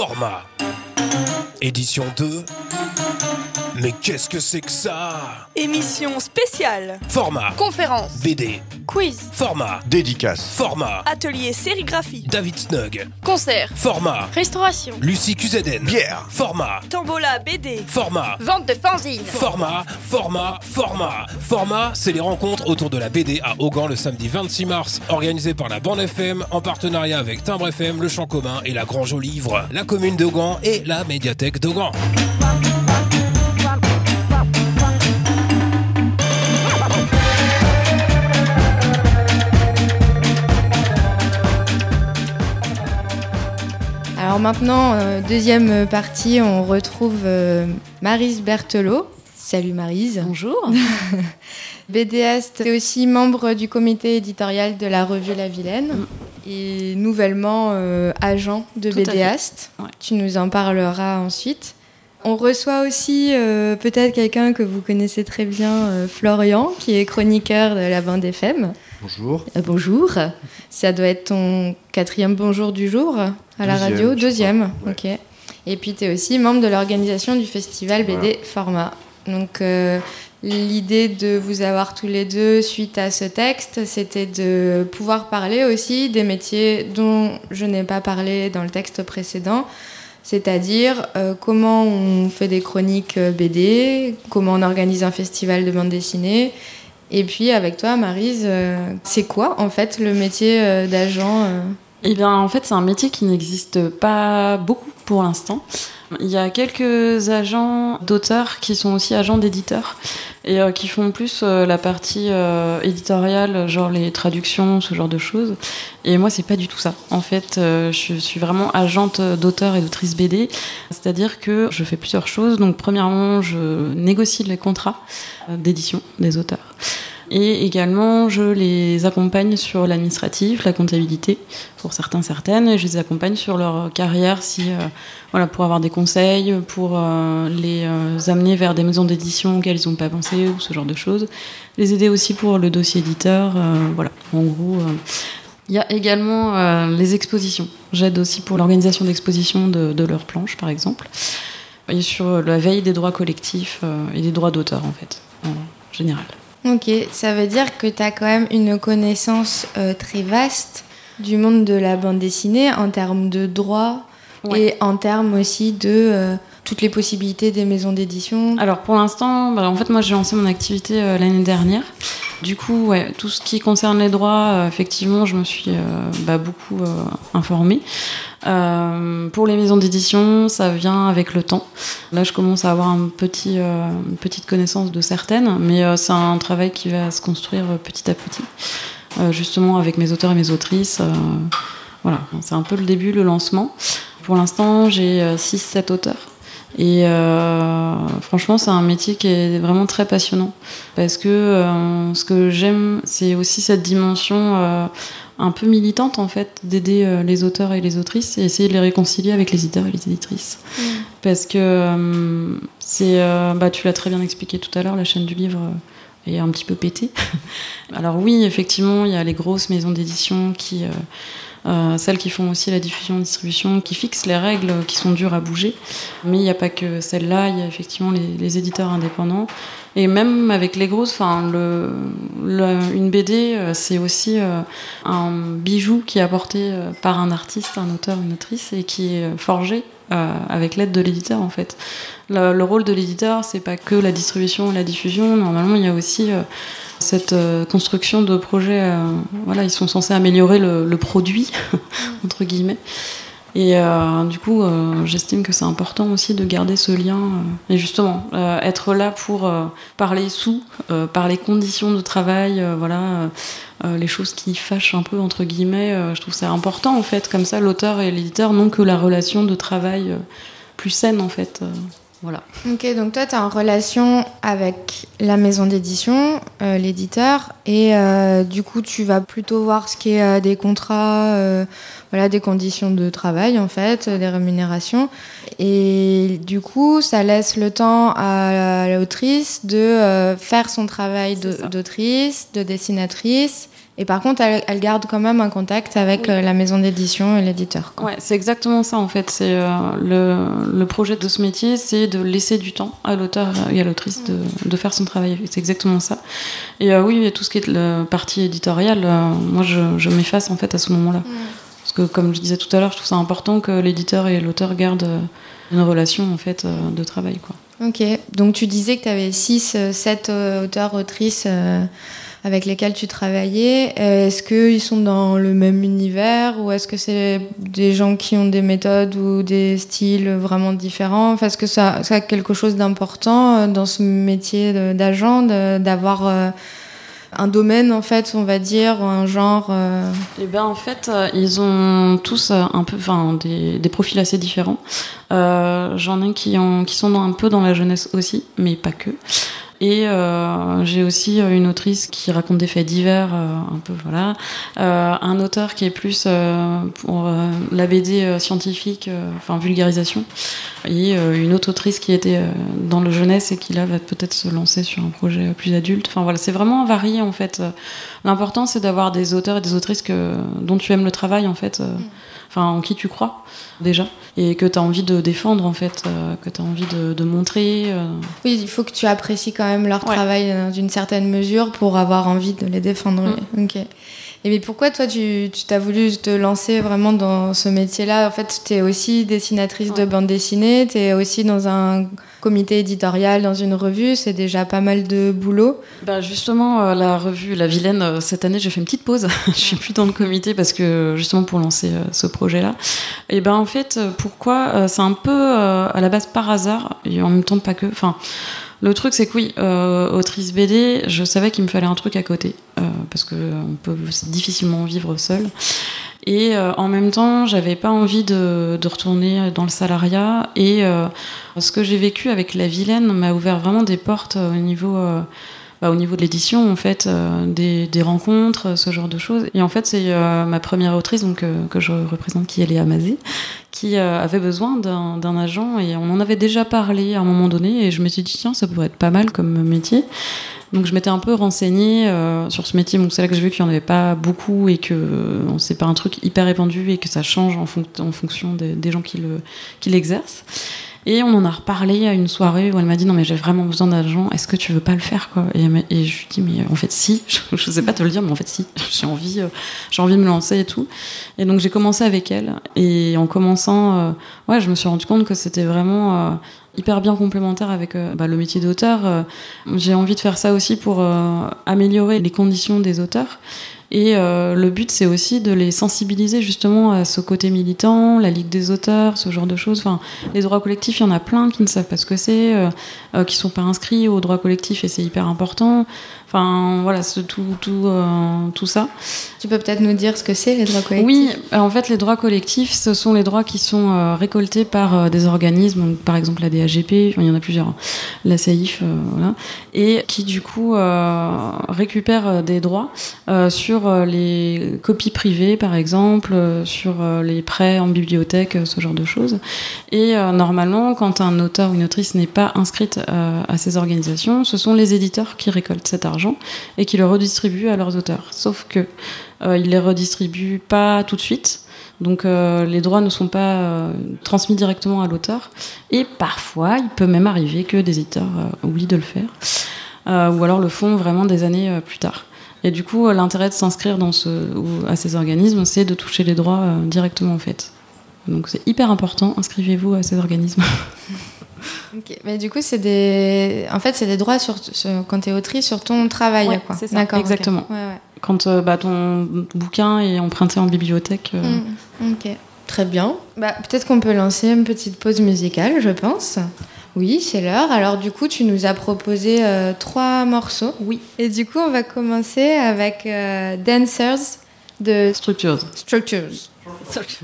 Format. Édition 2. Mais qu'est-ce que c'est que ça Émission spéciale. Format. Conférence. BD. Quiz. Format. Dédicace. Format. Atelier sérigraphie. David Snug. Concert. Format. Restauration. Lucie Cuseden. Pierre. Format. Tambola BD. Format. Vente de fanzines. Format, format, format. Format, c'est les rencontres autour de la BD à Augan le samedi 26 mars, organisé par la Bande FM en partenariat avec Timbre FM, Le Champ Commun et la Grange au Livre, la commune d'Augan et la médiathèque d'Augan. Alors maintenant, euh, deuxième partie, on retrouve euh, Marise Berthelot. Salut Marise. Bonjour. BDiste, est aussi membre du comité éditorial de la revue La Vilaine et nouvellement euh, agent de. Ouais. Tu nous en parleras ensuite. On reçoit aussi euh, peut-être quelqu'un que vous connaissez très bien, euh, Florian, qui est chroniqueur de la bande FM. Bonjour. Euh, bonjour. Ça doit être ton quatrième bonjour du jour à la radio. Deuxième, ok. Et puis tu es aussi membre de l'organisation du festival BD Format. Donc euh, l'idée de vous avoir tous les deux suite à ce texte, c'était de pouvoir parler aussi des métiers dont je n'ai pas parlé dans le texte précédent. C'est-à-dire euh, comment on fait des chroniques BD, comment on organise un festival de bande dessinée, et puis avec toi, Marise, euh, c'est quoi en fait le métier euh, d'agent euh Eh bien, en fait, c'est un métier qui n'existe pas beaucoup pour l'instant. Il y a quelques agents d'auteurs qui sont aussi agents d'éditeurs et euh, qui font plus euh, la partie euh, éditoriale, genre les traductions, ce genre de choses. Et moi, c'est pas du tout ça. En fait, je suis vraiment agente d'auteur et d'autrice BD, c'est-à-dire que je fais plusieurs choses. Donc, premièrement, je négocie les contrats d'édition des auteurs. Et également, je les accompagne sur l'administratif, la comptabilité, pour certains, certaines, et je les accompagne sur leur carrière, si, euh, voilà, pour avoir des conseils, pour euh, les euh, amener vers des maisons d'édition auxquelles ils n'ont pas pensé, ou ce genre de choses. Les aider aussi pour le dossier éditeur, voilà, en gros. Il y a également les expositions. J'aide aussi pour l'organisation d'expositions de, de leurs planches, par exemple. Et sur la veille des droits collectifs et des droits d'auteur, en fait, en général. Ok, ça veut dire que tu as quand même une connaissance euh, très vaste du monde de la bande dessinée en termes de Ouais. et en termes aussi de euh, toutes les possibilités des maisons d'édition. Alors pour l'instant, bah, en fait moi j'ai lancé mon activité euh, l'année dernière. Du coup, tout ce qui concerne les droits, euh, effectivement, je me suis euh, bah, beaucoup informée. Pour les maisons d'édition, ça vient avec le temps. Là, je commence à avoir une petite connaissance de certaines, mais c'est un travail qui va se construire petit à petit, justement avec mes auteurs et mes autrices. voilà, c'est un peu le début, le lancement. Pour l'instant, j'ai 6-7 auteurs. Et euh, franchement, c'est un métier qui est vraiment très passionnant. Parce que euh, ce que j'aime, c'est aussi cette dimension euh, un peu militante, en fait, d'aider euh, les auteurs et les autrices et essayer de les réconcilier avec les éditeurs et les éditrices. Parce que euh, c'est, euh, bah, tu l'as très bien expliqué tout à l'heure, la chaîne du livre est un petit peu pétée. Alors oui, effectivement, il y a les grosses maisons d'édition qui... euh, celles qui font aussi la diffusion et distribution, qui fixent les règles qui sont dures à bouger. Mais il n'y a pas que celles-là, il y a effectivement les, éditeurs indépendants. Et même avec les grosses, enfin, une BD, euh, c'est aussi euh, un bijou qui est apporté par un artiste, un auteur, une autrice, et qui est forgé avec l'aide de l'éditeur en fait. Le, le rôle de l'éditeur, c'est pas que la distribution et la diffusion. Normalement, il y a aussi cette euh, construction de projets. euh, voilà, ils sont censés améliorer le, le produit entre guillemets. Et euh, du coup, euh, j'estime que c'est important aussi de garder ce lien. euh, et justement, être là pour parler sous, par les conditions de travail, voilà, les choses qui fâchent un peu, entre guillemets. je trouve ça important, en fait. Comme ça, l'auteur et l'éditeur n'ont que la relation de travail plus saine, en fait. Voilà. Ok, donc toi, tu es en relation avec la maison d'édition, euh, l'éditeur, et euh, du coup, tu vas plutôt voir ce qui est euh, des contrats, voilà, des conditions de travail, en fait, des rémunérations. Et du coup, ça laisse le temps à l'autrice de faire son travail de- d'autrice, de dessinatrice, Et par contre, elle, elle garde quand même un contact avec Oui. euh, la maison d'édition et l'éditeur. Ouais, c'est exactement ça en fait. C'est euh, le, le projet de ce métier, c'est de laisser du temps à l'auteur et à l'autrice de, de faire son travail. C'est exactement ça. Et euh, oui, tout ce qui est la partie éditoriale, euh, moi je, je m'efface en fait à ce moment-là. Parce que comme je disais tout à l'heure, je trouve ça important que l'éditeur et l'auteur gardent une relation en fait de travail quoi. Ok, donc tu disais que tu avais 6, 7 auteurs, autrices avec lesquels tu travaillais. Euh, Est-ce qu'ils sont dans le même univers ou est-ce que c'est des gens qui ont des méthodes ou des styles vraiment différents? Est-ce que ça, a quelque chose d'important euh, dans ce métier d'agent d'avoir euh, un domaine en fait, on va dire, un genre Eh ben en fait, ils ont tous un peu, enfin des, profils assez différents. J'en ai qui, qui sont un peu dans la jeunesse aussi, mais pas que. Et euh, j'ai aussi euh, une autrice qui raconte des faits divers, euh, un peu voilà. Un auteur qui est plus pour la BD scientifique, enfin vulgarisation. Et une autre autrice qui était dans le jeunesse et qui là va peut-être se lancer sur un projet plus adulte. Enfin voilà, c'est vraiment varié en fait. L'important c'est d'avoir des auteurs et des autrices que, dont tu aimes le travail en fait. euh, Enfin, en qui tu crois déjà et que tu as envie de défendre en fait, euh, que tu as envie de, de montrer. euh, Oui, il faut que tu apprécies quand même leur Ouais. travail d'une certaine mesure pour avoir envie de les défendre. Mm. Ok. Et mais pourquoi toi tu t'as voulu te lancer vraiment dans ce métier-là? En fait, tu es aussi dessinatrice de bande dessinée, tu es aussi dans un comité éditorial, dans une revue, c'est déjà pas mal de boulot. Bah justement, euh, la revue La Vilaine, euh, cette année, j'ai fait une petite pause. je suis plus dans le comité parce que justement pour lancer euh, ce projet-là. Et ben en fait, pourquoi C'est un peu à la base par hasard et en même temps pas que. Enfin, le truc c'est que oui, euh, autrice BD, je savais qu'il me fallait un truc à côté euh, parce que euh, on peut difficilement vivre seul. Et en même temps, j'avais pas envie de, retourner dans le salariat. Et ce que j'ai vécu avec La Vilaine m'a ouvert vraiment des portes au niveau, bah, au niveau de l'édition, en fait, des, rencontres, ce genre de choses. Et en fait, c'est ma première autrice que je représente, qui est Léa Mazé, qui euh, avait besoin d'un agent. Et on en avait déjà parlé à un moment donné. Et je me suis dit, tiens, ça pourrait être pas mal comme métier. Donc je m'étais un peu renseignée euh, sur ce métier. Donc c'est là que j'ai vu qu'il n'y en avait pas beaucoup et que euh, c'est pas un truc hyper répandu et que ça change en, fonc- en fonction des, gens qui le qui l'exercent. Et on en a reparlé à une soirée où elle m'a dit non mais j'ai vraiment besoin d'argent. Est-ce que tu veux pas le faire quoi? Et, je lui dis mais en fait si. Je, je sais pas te le dire mais en fait si. J'ai envie euh, j'ai envie de me lancer et tout. Et donc j'ai commencé avec elle et en commençant euh, ouais je me suis rendu compte que c'était vraiment euh, hyper bien complémentaire avec euh, bah, le métier d'auteur. Euh, J'ai envie de faire ça aussi pour euh, améliorer les conditions des auteurs. Et euh, le but, c'est aussi de les sensibiliser justement à ce côté militant, la Ligue des auteurs, ce genre de choses. Enfin, les droits collectifs, il y en a plein qui ne savent pas ce que c'est, euh, euh, qui sont pas inscrits aux droits collectifs et c'est hyper important. Enfin, voilà, c'est tout, tout, euh, tout ça. Tu peux peut-être nous dire ce que c'est les droits collectifs? Oui, euh, en fait, les droits collectifs, ce sont les droits qui sont euh, récoltés par euh, des organismes, donc, par exemple la DAGP, enfin, il y en a plusieurs, hein, la SAIF, euh, voilà, et qui du coup récupèrent des droits sur les copies privées, par exemple, sur les prêts en bibliothèque, ce genre de choses. Et normalement, quand un auteur ou une autrice n'est pas inscrite à ces organisations, ce sont les éditeurs qui récoltent cet argent et qui le redistribuent à leurs auteurs. Sauf que euh, ils les redistribuent pas tout de suite. Donc euh, les droits ne sont pas euh, transmis directement à l'auteur. Et parfois, il peut même arriver que des éditeurs euh, oublient de le faire. Ou alors le font vraiment des années plus tard. Et du coup, l'intérêt de s'inscrire à ces organismes, c'est de toucher les droits directement en fait. Donc c'est hyper important, inscrivez-vous à ces organismes. Ok, Mais du coup, c'est des. En fait, c'est des droits sur, sur- quand tu es autrice sur ton travail. Ouais, quoi. c'est ça, D'accord, exactement. Ouais, ouais. Quand euh, bah, ton bouquin est emprunté en bibliothèque. euh, Mm, Ok, très bien. Bah, Peut-être qu'on peut lancer une petite pause musicale, je pense. Oui, c'est l'heure. Alors du coup, tu nous as proposé euh, trois morceaux. Oui. Et du coup, on va commencer avec euh, Dancers de Structures. Structures. Thank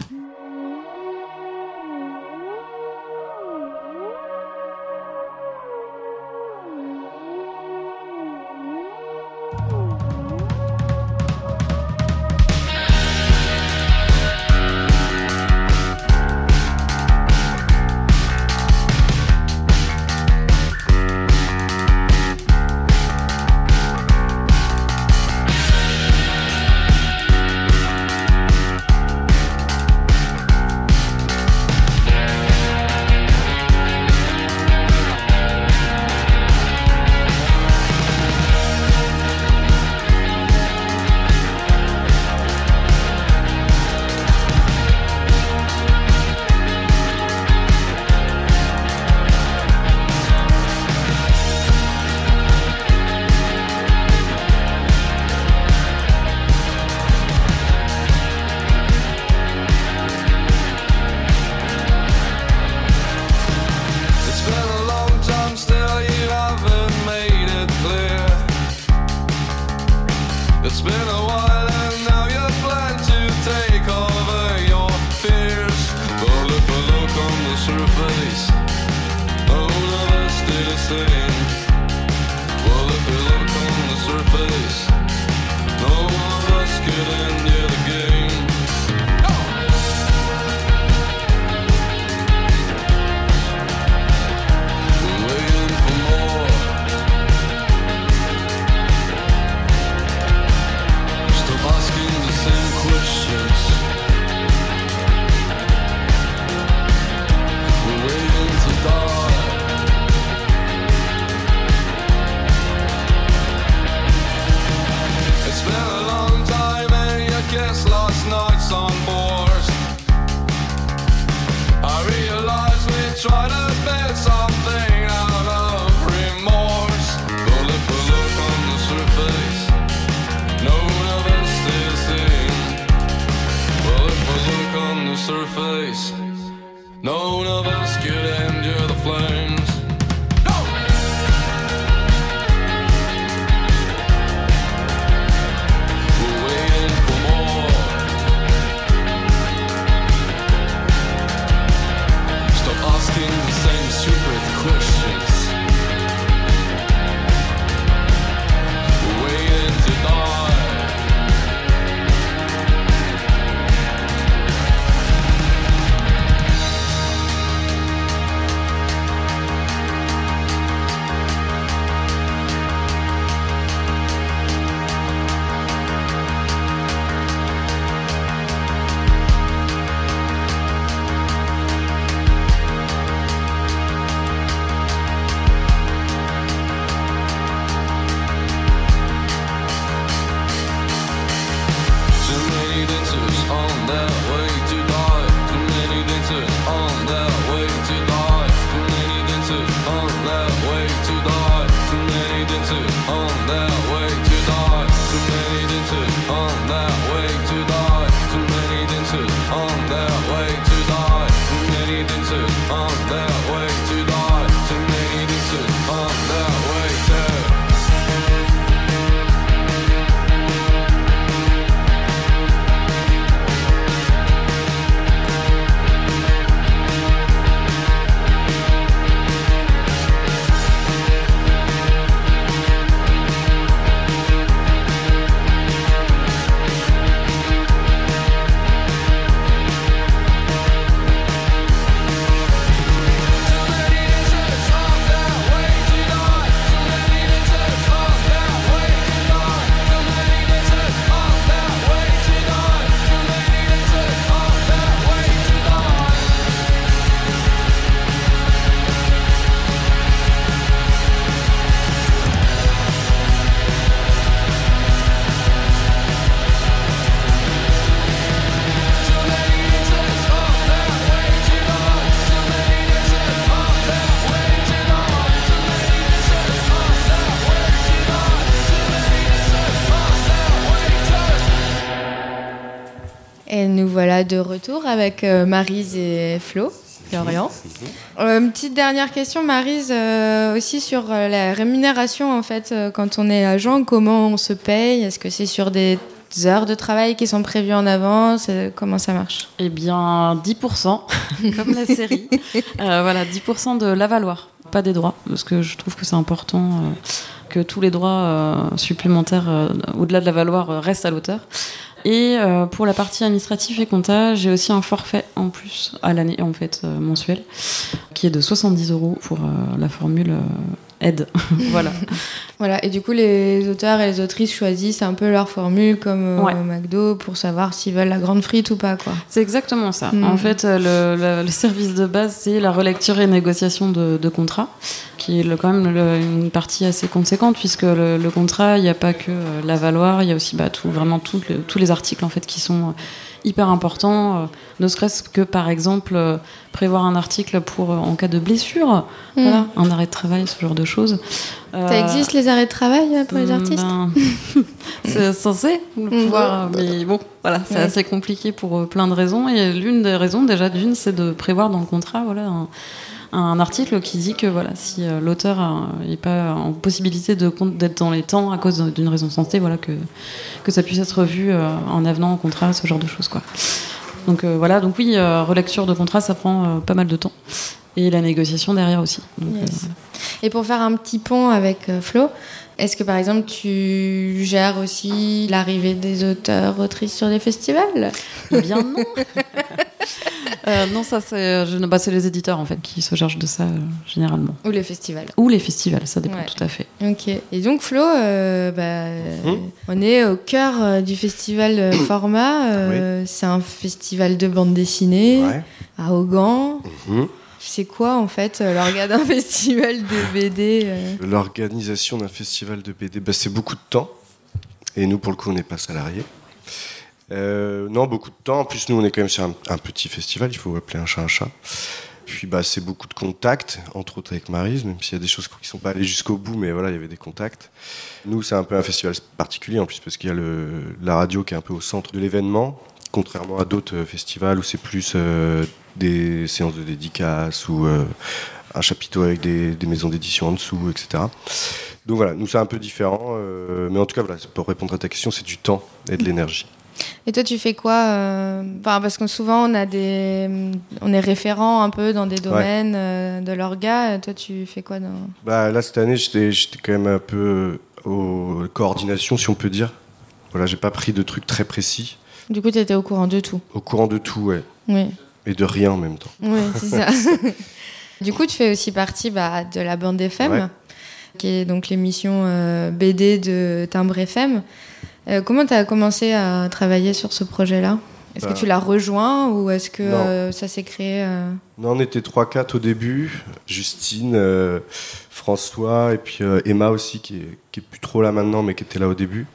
retour avec euh, Marise et Flo, Florian. Euh, une petite dernière question, Marise, euh, aussi sur euh, la rémunération en fait. euh, quand on est agent, comment on se paye? Est-ce que c'est sur des heures de travail qui sont prévues en avance? Comment ça marche? Eh bien, 10%, comme la série. Voilà, 10% de l'avaloir, pas des droits, parce que je trouve que c'est important que tous les droits supplémentaires au-delà de l'avaloir restent à l'auteur. Et euh, pour la partie administrative et compta, j'ai aussi un forfait en plus à l'année, en fait, euh, mensuel, qui est de 70 euros pour euh, la formule aide. voilà. Voilà, et du coup, les auteurs et les autrices choisissent un peu leur formule comme euh, Ouais. au McDo pour savoir s'ils veulent la grande frite ou pas, quoi. C'est exactement ça. Mhm. En fait, euh, le, le- le service de base, c'est la relecture et négociation de, de contrats, qui est le- quand même le- une partie assez conséquente, puisque le, le contrat, il n'y a pas que euh, l'avaloir, il y a aussi bah, tout, vraiment tout le- tous les articles en fait qui sont euh, hyper importants, euh, ne serait-ce que par exemple euh, prévoir un article pour euh, en cas de blessure, voilà, un arrêt de travail, ce genre de choses. Ça existe les arrêts de travail pour les Mm, artistes ben, c'est censé le Mm. pouvoir, mais bon, voilà, c'est assez compliqué pour plein de raisons. Et l'une des raisons, déjà, d'une, c'est de prévoir dans le contrat, voilà, un, un article qui dit que voilà, si euh, l'auteur n'est pas en possibilité d'être dans les temps à cause d'une raison de santé, voilà, que, que ça puisse être vu euh, en avenant au contrat, ce genre de choses, quoi. Donc euh, voilà, donc oui, euh, relecture de contrat, ça prend euh, pas mal de temps. Et la négociation derrière aussi. Donc, Yes. euh, Et pour faire un petit pont avec euh, Flo, est-ce que par exemple tu gères aussi l'arrivée des auteurs, autrices sur des festivals? Eh bien non. Euh, non, ça c'est, je ne bah, c'est les éditeurs en fait qui se chargent de ça euh, généralement. Ou les festivals Ou les festivals, ça dépend Ouais. tout à fait. Ok. Et donc Flo, euh, bah, Hmm. on est au cœur du festival euh, Format. euh, C'est un festival de bande dessinée Ouais. à Augan. Mhm. C'est quoi en fait euh, l'organe d'un festival de BD euh L'organisation d'un festival de BD, bah, c'est beaucoup de temps. Et nous, pour le coup, on n'est pas salariés. Euh, non, beaucoup de temps. En plus, nous, on est quand même sur un, petit festival. Il faut appeler un chat un chat. Puis bah, c'est beaucoup de contacts, entre autres avec Marise, même s'il y a des choses qui ne sont pas allées jusqu'au bout, mais voilà, il y avait des contacts. Nous, c'est un peu un festival particulier en plus, parce qu'il y a le, la radio qui est un peu au centre de l'événement, contrairement à d'autres festivals où c'est plus des séances de dédicaces ou euh, un chapiteau avec des, des maisons d'édition en dessous, etc. Donc voilà, nous c'est un peu différent, euh, mais en tout cas, voilà, pour répondre à ta question, c'est du temps et de l'énergie. Et toi, tu fais quoi euh, Parce que souvent, on, a des... on est référent un peu dans des domaines euh, de l'orga. Toi, tu fais quoi dans... Bah, là, cette année, j'étais quand même un peu aux coordinations, si on peut dire. Voilà, j'ai pas pris de trucs très précis. Du coup, tu étais au courant de tout. Au courant de tout, ouais. Oui, Et de rien en même temps. oui c'est ça. du coup, tu fais aussi partie bah, de la bande FM, Ouais. qui est donc l'émission euh, BD de Timbre FM. Euh, comment tu as commencé à travailler sur ce projet-là? Est-ce Bah. que tu l'as rejoint ou est-ce que euh, ça s'est créé euh, Non, on était 3-4 au début. Justine, euh, François et puis Emma aussi, qui est, qui est plus trop là maintenant, mais qui était là au début.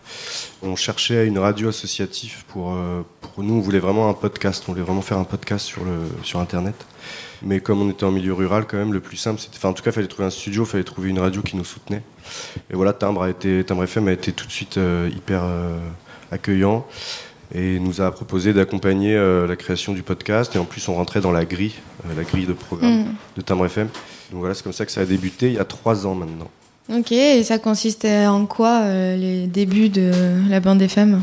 On cherchait une radio associative pour, pour nous. On voulait vraiment un podcast. On voulait vraiment faire un podcast sur, le, sur Internet. Mais comme on était en milieu rural, quand même, le plus simple, c'était. Enfin, en tout cas, il fallait trouver un studio, il fallait trouver une radio qui nous soutenait. Et voilà, Timbre, a été, Timbre FM a été tout de suite hyper accueillant et nous a proposé d'accompagner euh, la création du podcast. Et en plus, on rentrait dans la grille, euh, la grille de programme Mm. de Timbre FM. Donc voilà, c'est comme ça que ça a débuté il y a trois ans maintenant. Ok, et ça consistait en quoi euh, les débuts de la bande FM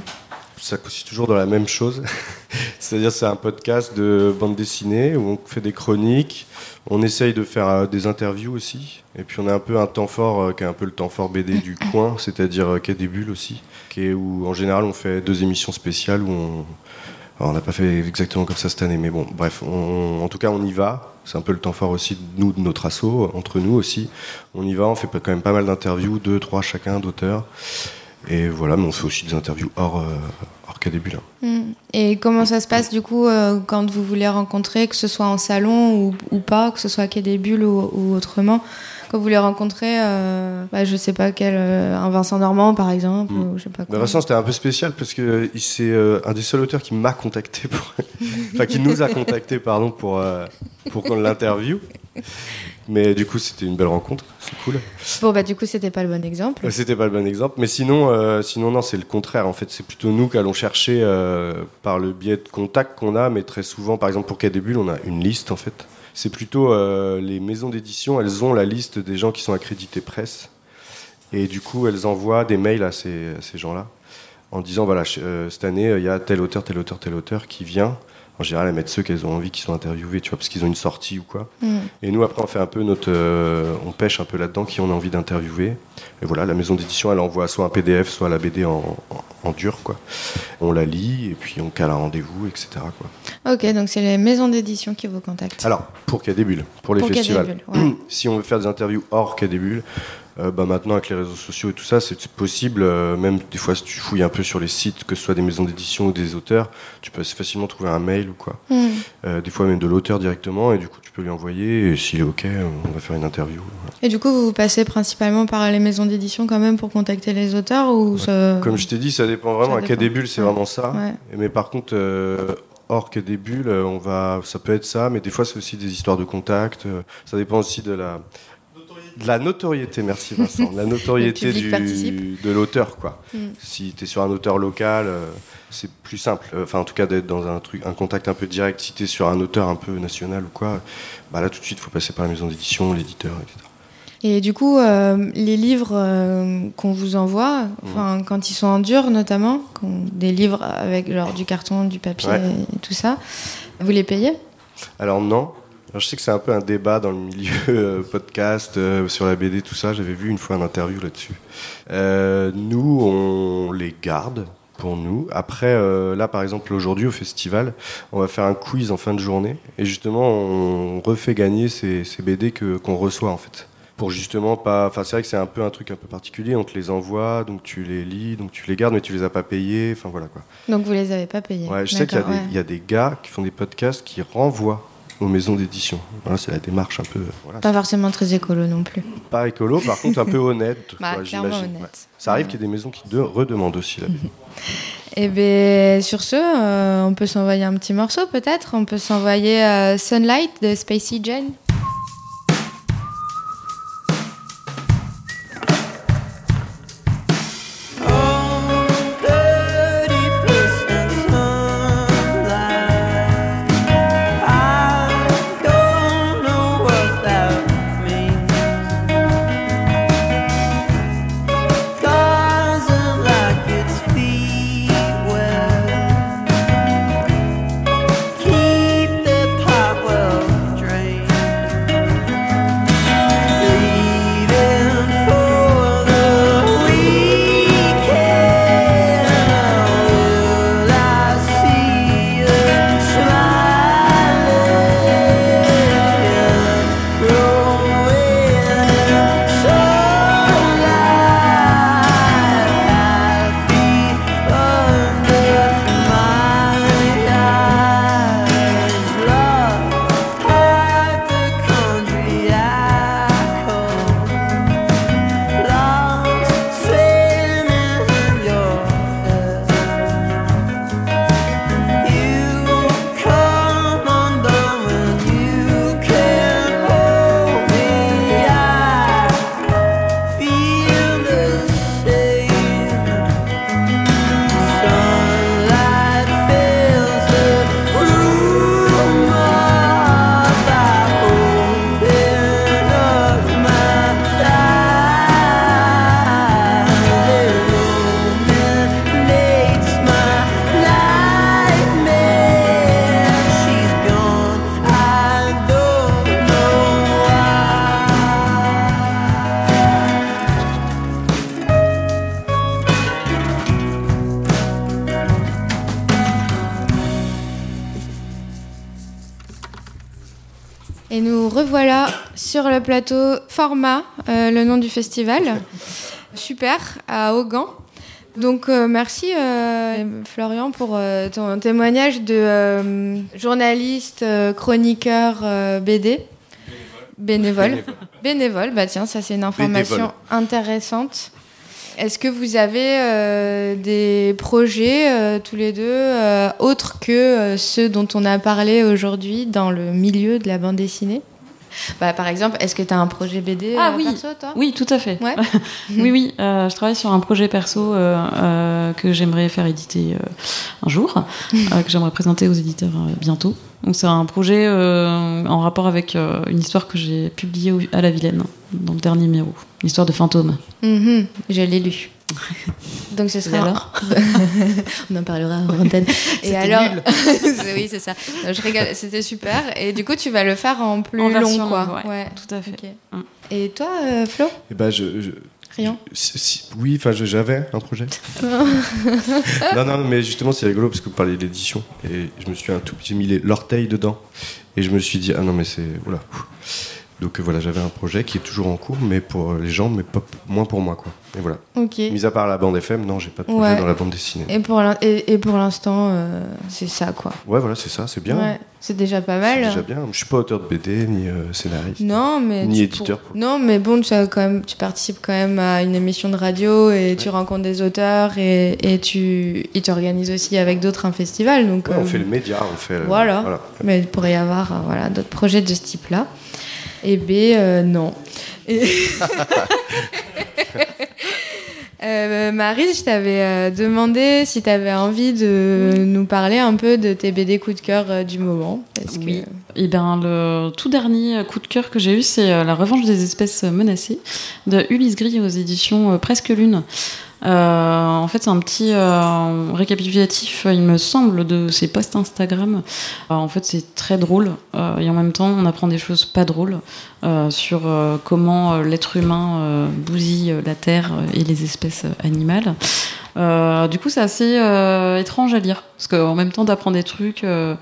Ça consiste toujours dans la même chose. C'est-à-dire, c'est un podcast de bande dessinée où on fait des chroniques. On essaye de faire des interviews aussi. Et puis, on a un peu un temps fort, qui est un peu le temps fort BD du coin, c'est-à-dire euh, Quai des Bulles aussi. Est où, en général, on fait deux émissions spéciales où on. Alors, on n'a pas fait exactement comme ça cette année, mais bon, bref, en tout cas, on y va. C'est un peu le temps fort aussi de nous, de notre assaut, entre nous aussi. On y va, on fait quand même pas mal d'interviews, deux, trois chacun d'auteurs. Et voilà, mais on fait aussi des interviews hors, euh, hors des Bulles. hein. Mm. Et comment ça se passe du coup euh, quand vous voulez rencontrer, que ce soit en salon ou, pas, que ce soit à des Bulles ou autrement? Quand vous voulez rencontrer, euh, bah, je sais pas quel, euh, un Vincent Normand par exemple, Mm. ou je sais pas quoi. Bah, Vincent, c'était un peu spécial parce que euh, il- c'est euh, un des seuls auteurs qui m'a contacté pour, enfin qui nous a contacté pardon pour euh, pour qu'on l'interview. Mais du coup, c'était une belle rencontre, c'est cool. Bon bah du coup c'était pas le bon exemple. Euh, C'était pas le bon exemple, mais sinon, euh, sinon non, c'est le contraire. En fait, c'est plutôt nous qu'allons chercher euh, par le biais de contacts qu'on a, mais très souvent, par exemple pour Bulles, on a une liste en fait. C'est plutôt euh, les maisons d'édition, elles ont la liste des gens qui sont accrédités presse, et du coup, elles envoient des mails à ces, à ces gens-là en disant voilà, euh, cette année, il y a tel auteur, tel auteur, tel auteur qui vient. En général, elles mettent ceux qu'elles ont envie qui sont interviewés, tu vois, parce qu'ils ont une sortie ou quoi. Mm. Et nous, après, on fait un peu notre. euh, on pêche un peu là-dedans qui on a envie d'interviewer. Et voilà, la maison d'édition, elle envoie soit un PDF, soit la BD en, en, en dur, quoi. On la lit, et puis on cale un rendez-vous, etc. Quoi. Ok, donc c'est les maisons d'édition qui vous contactent. Alors, pour bulles, pour les Pour festivals. bulles, ouais. si on veut faire des interviews hors bulles, euh, bah maintenant avec les réseaux sociaux et tout ça, c'est possible. euh, même des fois, si tu fouilles un peu sur les sites, que ce soit des maisons d'édition ou des auteurs, tu peux assez facilement trouver un mail ou quoi. Mm. Euh, des fois même de l'auteur directement, et du coup tu peux lui envoyer. Et s'il est ok, on va faire une interview. Et du coup vous vous passez principalement par les maisons d'édition quand même pour contacter les auteurs ou ça... Comme je t'ai dit, ça dépend vraiment. Ça à quai dépend. des bulles, c'est Ouais. vraiment ça. Ouais. Mais par contre, euh, hors quai des bulles, euh, on va, ça peut être ça, mais des fois c'est aussi des histoires de contact. euh, Ça dépend aussi de la, de la notoriété. Merci Vincent. de la notoriété du, participe. de l'auteur, quoi. Mm. Si tu es sur un auteur local, euh, c'est plus simple. Enfin, en tout cas, d'être dans un truc, un contact un peu direct. Si tu es sur un auteur un peu national ou quoi, bah là tout de suite, il faut passer par la maison d'édition, l'éditeur, etc. Et du coup, euh, les livres euh, qu'on vous envoie, enfin, quand ils sont en dur notamment, des livres avec genre du carton, du papier Ouais. et tout ça, vous les payez? Alors non. Alors, je sais que c'est un peu un débat dans le milieu euh, podcast, sur la BD, tout ça. J'avais vu une fois un interview là-dessus. Nous, on les garde pour nous. Après, euh, là, par exemple, aujourd'hui, au festival, on va faire un quiz en fin de journée. Et justement, on refait gagner ces, ces BD que, qu'on reçoit, en fait. Pour justement pas. Enfin, c'est vrai que c'est un peu un truc un peu particulier. On te les envoie, donc tu les lis, donc tu les gardes, mais tu les as pas payés. Enfin, voilà quoi. Donc vous les avez pas payés Ouais, je sais qu'il y a, des, il y a des gars qui font des podcasts qui renvoient aux maisons d'édition. Voilà, c'est la démarche un peu. Voilà. Pas forcément très écolo non plus. Pas écolo, par contre un peu honnête. Bah, quoi, clairement j'imagine. honnête. Ouais. Ça arrive qu'il y ait des maisons qui de- redemandent aussi. Là. Et bien, sur ce, euh, on peut s'envoyer un petit morceau peut-être. On peut s'envoyer euh, Sunlight de Spacey Jane. Plateau Format, euh, le nom du festival. Super, à Augan. Donc euh, merci euh, Florian pour euh, ton témoignage de journaliste, chroniqueur BD. Bénévole. Bénévole, bah tiens, ça c'est une information Bénévole. intéressante. Est-ce que vous avez des projets tous les deux autres que ceux dont on a parlé aujourd'hui dans le milieu de la bande dessinée? Bah, Par exemple, est-ce que tu as un projet BD Ah euh, oui. perso, toi? Oui, tout à fait. Ouais. oui, oui. euh, je travaille sur un projet perso euh, que j'aimerais faire éditer un jour, que j'aimerais présenter aux éditeurs bientôt. Donc c'est un projet en rapport avec une histoire que j'ai publiée à la Vilaine dans le dernier numéro, l'histoire de fantôme. Mhm, je l'ai lu. Donc ce sera. alors On en parlera en antenne. Et alors nul. Oui, c'est ça. Non, Je rigole, c'était super. Et du coup, tu vas le faire en plus En long, quoi. longue, ouais. Ouais. Tout à fait. Mm. Et toi, euh, Flo Eh ben, je, je- Rien. si- si- oui, enfin, j'avais un projet. non, non, mais justement, c'est rigolo parce que vous parlez de l'édition. Et je me suis un tout petit mis l'orteil dedans. Et je me suis dit, ah non, mais c'est. Oula. Donc euh, voilà, j'avais un projet qui est toujours en cours, mais pour les gens, mais pas, moins pour moi, quoi. Et voilà. Ok. Mis à part la bande FM, non, j'ai pas de projet Ouais. dans la bande dessinée. Et pour l'in- et, et pour l'instant, euh, c'est ça, quoi. Ouais, voilà, c'est ça, c'est bien. Ouais, c'est déjà pas C'est mal. déjà bien. Je suis pas auteur de BD ni euh, scénariste. Non, mais Ni éditeur, pour-. Non, mais bon, tu, as quand même, tu participes quand même à une émission de radio et tu rencontres des auteurs et, et tu ils t'organisent aussi avec d'autres un festival. Donc, on euh, fait le média, on fait. euh, Voilà. Mais il pourrait y avoir euh, voilà, d'autres projets de ce type-là. Et B, euh, non. Euh, Marie, je t'avais euh, demandé si tu avais envie de nous parler un peu de tes BD coup de cœur du moment. Parce Oui. Et bien, le tout dernier coup de cœur que j'ai eu, c'est La revanche des espèces menacées de Ulysse Gris aux éditions Presque Lune. Euh, en fait, c'est un petit euh, récapitulatif, il me semble, de ses posts Instagram. Euh, en fait, c'est très drôle et en même temps, on apprend des choses pas drôles sur comment l'être humain bousille la terre et les espèces animales. Euh, du coup, c'est assez euh, étrange à lire parce qu'en même temps, t'apprends des trucs euh,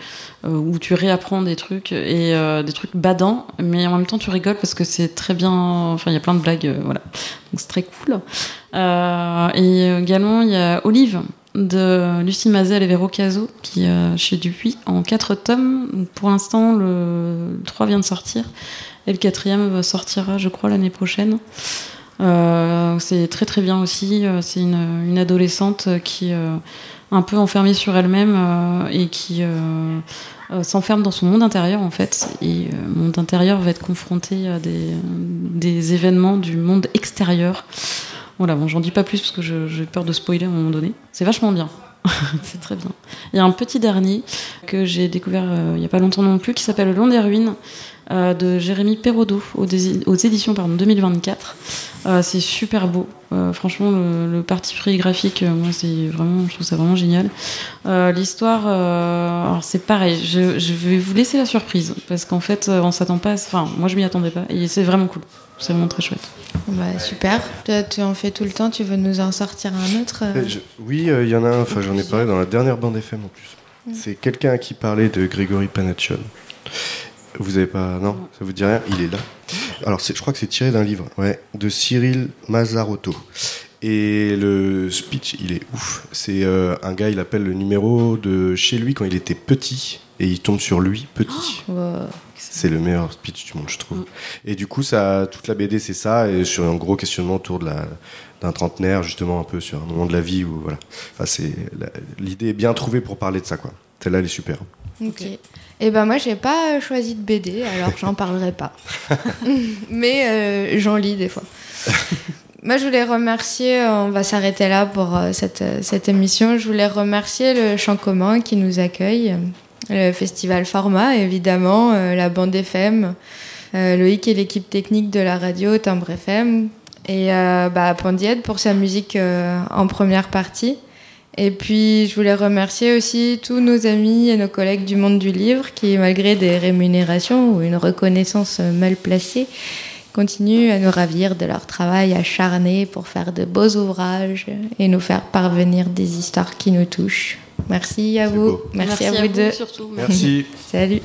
où tu réapprends des trucs et des trucs badants, mais en même temps, tu rigoles parce que c'est très bien. Enfin, il y a plein de blagues, voilà. Donc c'est très cool. Et également, il y a Olive de Lucie Mazel et Véro Caso, qui chez Dupuis, en quatre tomes. Pour l'instant, le 3 vient de sortir. Et le quatrième sortira, je crois, l'année prochaine. Euh, c'est très très bien aussi. Euh, C'est une, adolescente qui est euh, un peu enfermée sur elle-même et qui s'enferme dans son monde intérieur en fait. Et le monde intérieur va être confronté à des, événements du monde extérieur. Voilà, bon, j'en dis pas plus parce que j'ai peur de spoiler à un moment donné. C'est vachement bien. c'est très bien. Il y a un petit dernier que j'ai découvert il y a pas longtemps non plus qui s'appelle Le long des ruines euh, de Jérémy Perraudot aux, éditions pardon, 2024. Euh, c'est super beau. Euh, franchement, le, le parti pris graphique, euh, moi, c'est vraiment, je trouve ça vraiment génial. Euh, L'histoire, euh, alors c'est pareil. Je, je vais vous laisser la surprise parce qu'en fait, on s'attend pas. à- Enfin, moi, je m'y attendais pas et c'est vraiment cool. C'est vraiment très chouette. Bah, super. Toi, tu en fais tout le temps. Tu veux nous en sortir un autre je- Oui, euh, il y en a un, enfin j'en ai parlé dans la dernière bande FM en plus. C'est quelqu'un qui parlait de Grégory Panaccion. Vous avez pas. Non, ça vous dit rien? Il est là. Alors je crois que c'est tiré d'un livre, ouais, de Cyril Mazarotto. Et le speech, il est ouf. C'est euh, un gars, il appelle le numéro de chez lui quand il était petit. Et il tombe sur lui, petit. Wow. C'est le meilleur speech du monde, je trouve. Et du coup, ça, toute la BD, c'est ça, et sur un gros questionnement autour de la, d'un trentenaire, justement, un peu sur un moment de la vie où, voilà. Enfin, c'est, l'idée est bien trouvée pour parler de ça, quoi. Celle-là, elle est super. Ok. Et ben moi, j'ai pas euh, choisi de BD, alors j'en parlerai pas. Mais euh, j'en lis des fois. Moi, je voulais remercier, euh, on va s'arrêter là pour cette, cette émission. Je voulais remercier le Champ commun qui nous accueille, le Festival Format, évidemment, la bande FM, Loïc et l'équipe technique de la radio Timbre FM, et euh, bah, pour sa musique euh, en première partie. Et puis, je voulais remercier aussi tous nos amis et nos collègues du monde du livre qui, malgré des rémunérations ou une reconnaissance mal placée, continuent à nous ravir de leur travail acharné pour faire de beaux ouvrages et nous faire parvenir des histoires qui nous touchent. Merci à vous. Merci, à vous deux. surtout. Merci. Salut.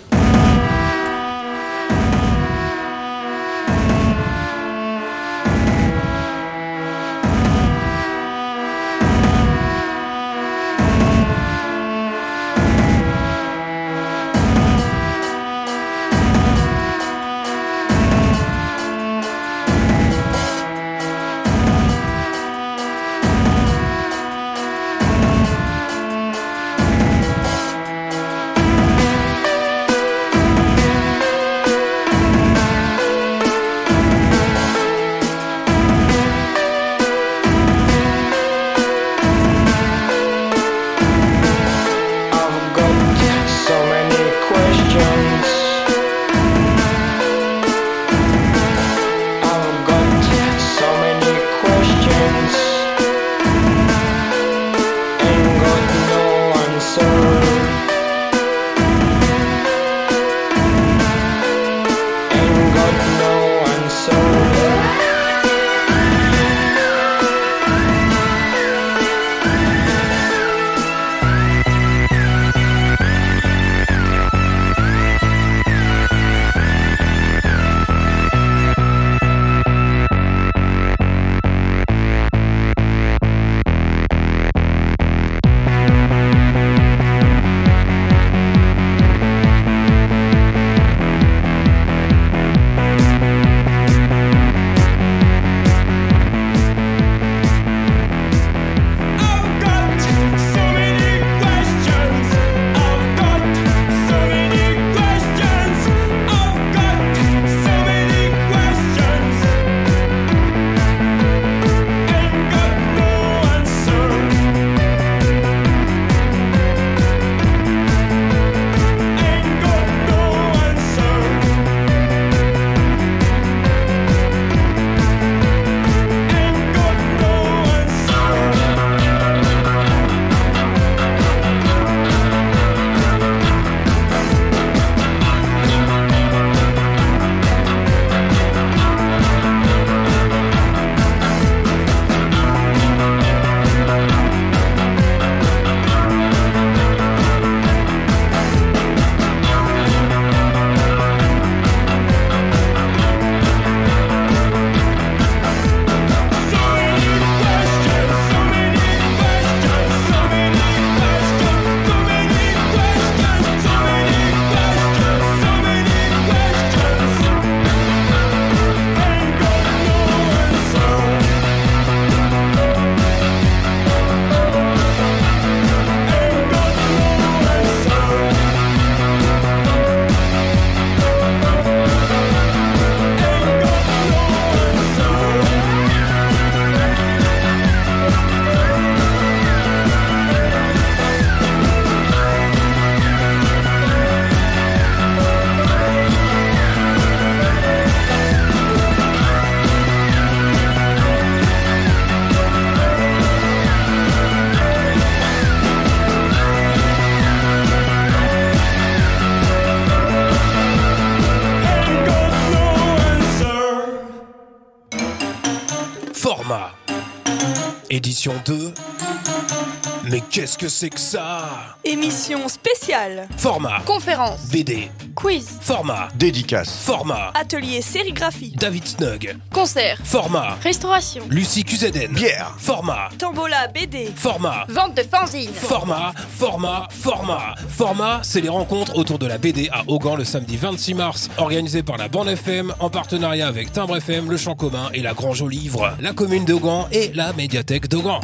Édition 2. Mais qu'est-ce que c'est que ça Émission spéciale. Format Conférence. BD. Quiz. Format Dédicace. Format Atelier sérigraphie. David Snug. Concert. Format Restauration. Lucie Cuseden. Bière. Format Tombola BD. Format Vente de fanzines. Format, format, format. Format, c'est les rencontres autour de la BD à Augan le samedi 26 mars, organisé par la Bande FM en partenariat avec Timbre FM, Le Champ Commun et la Grange au Livre, la commune d'Augan et la médiathèque d'Augan.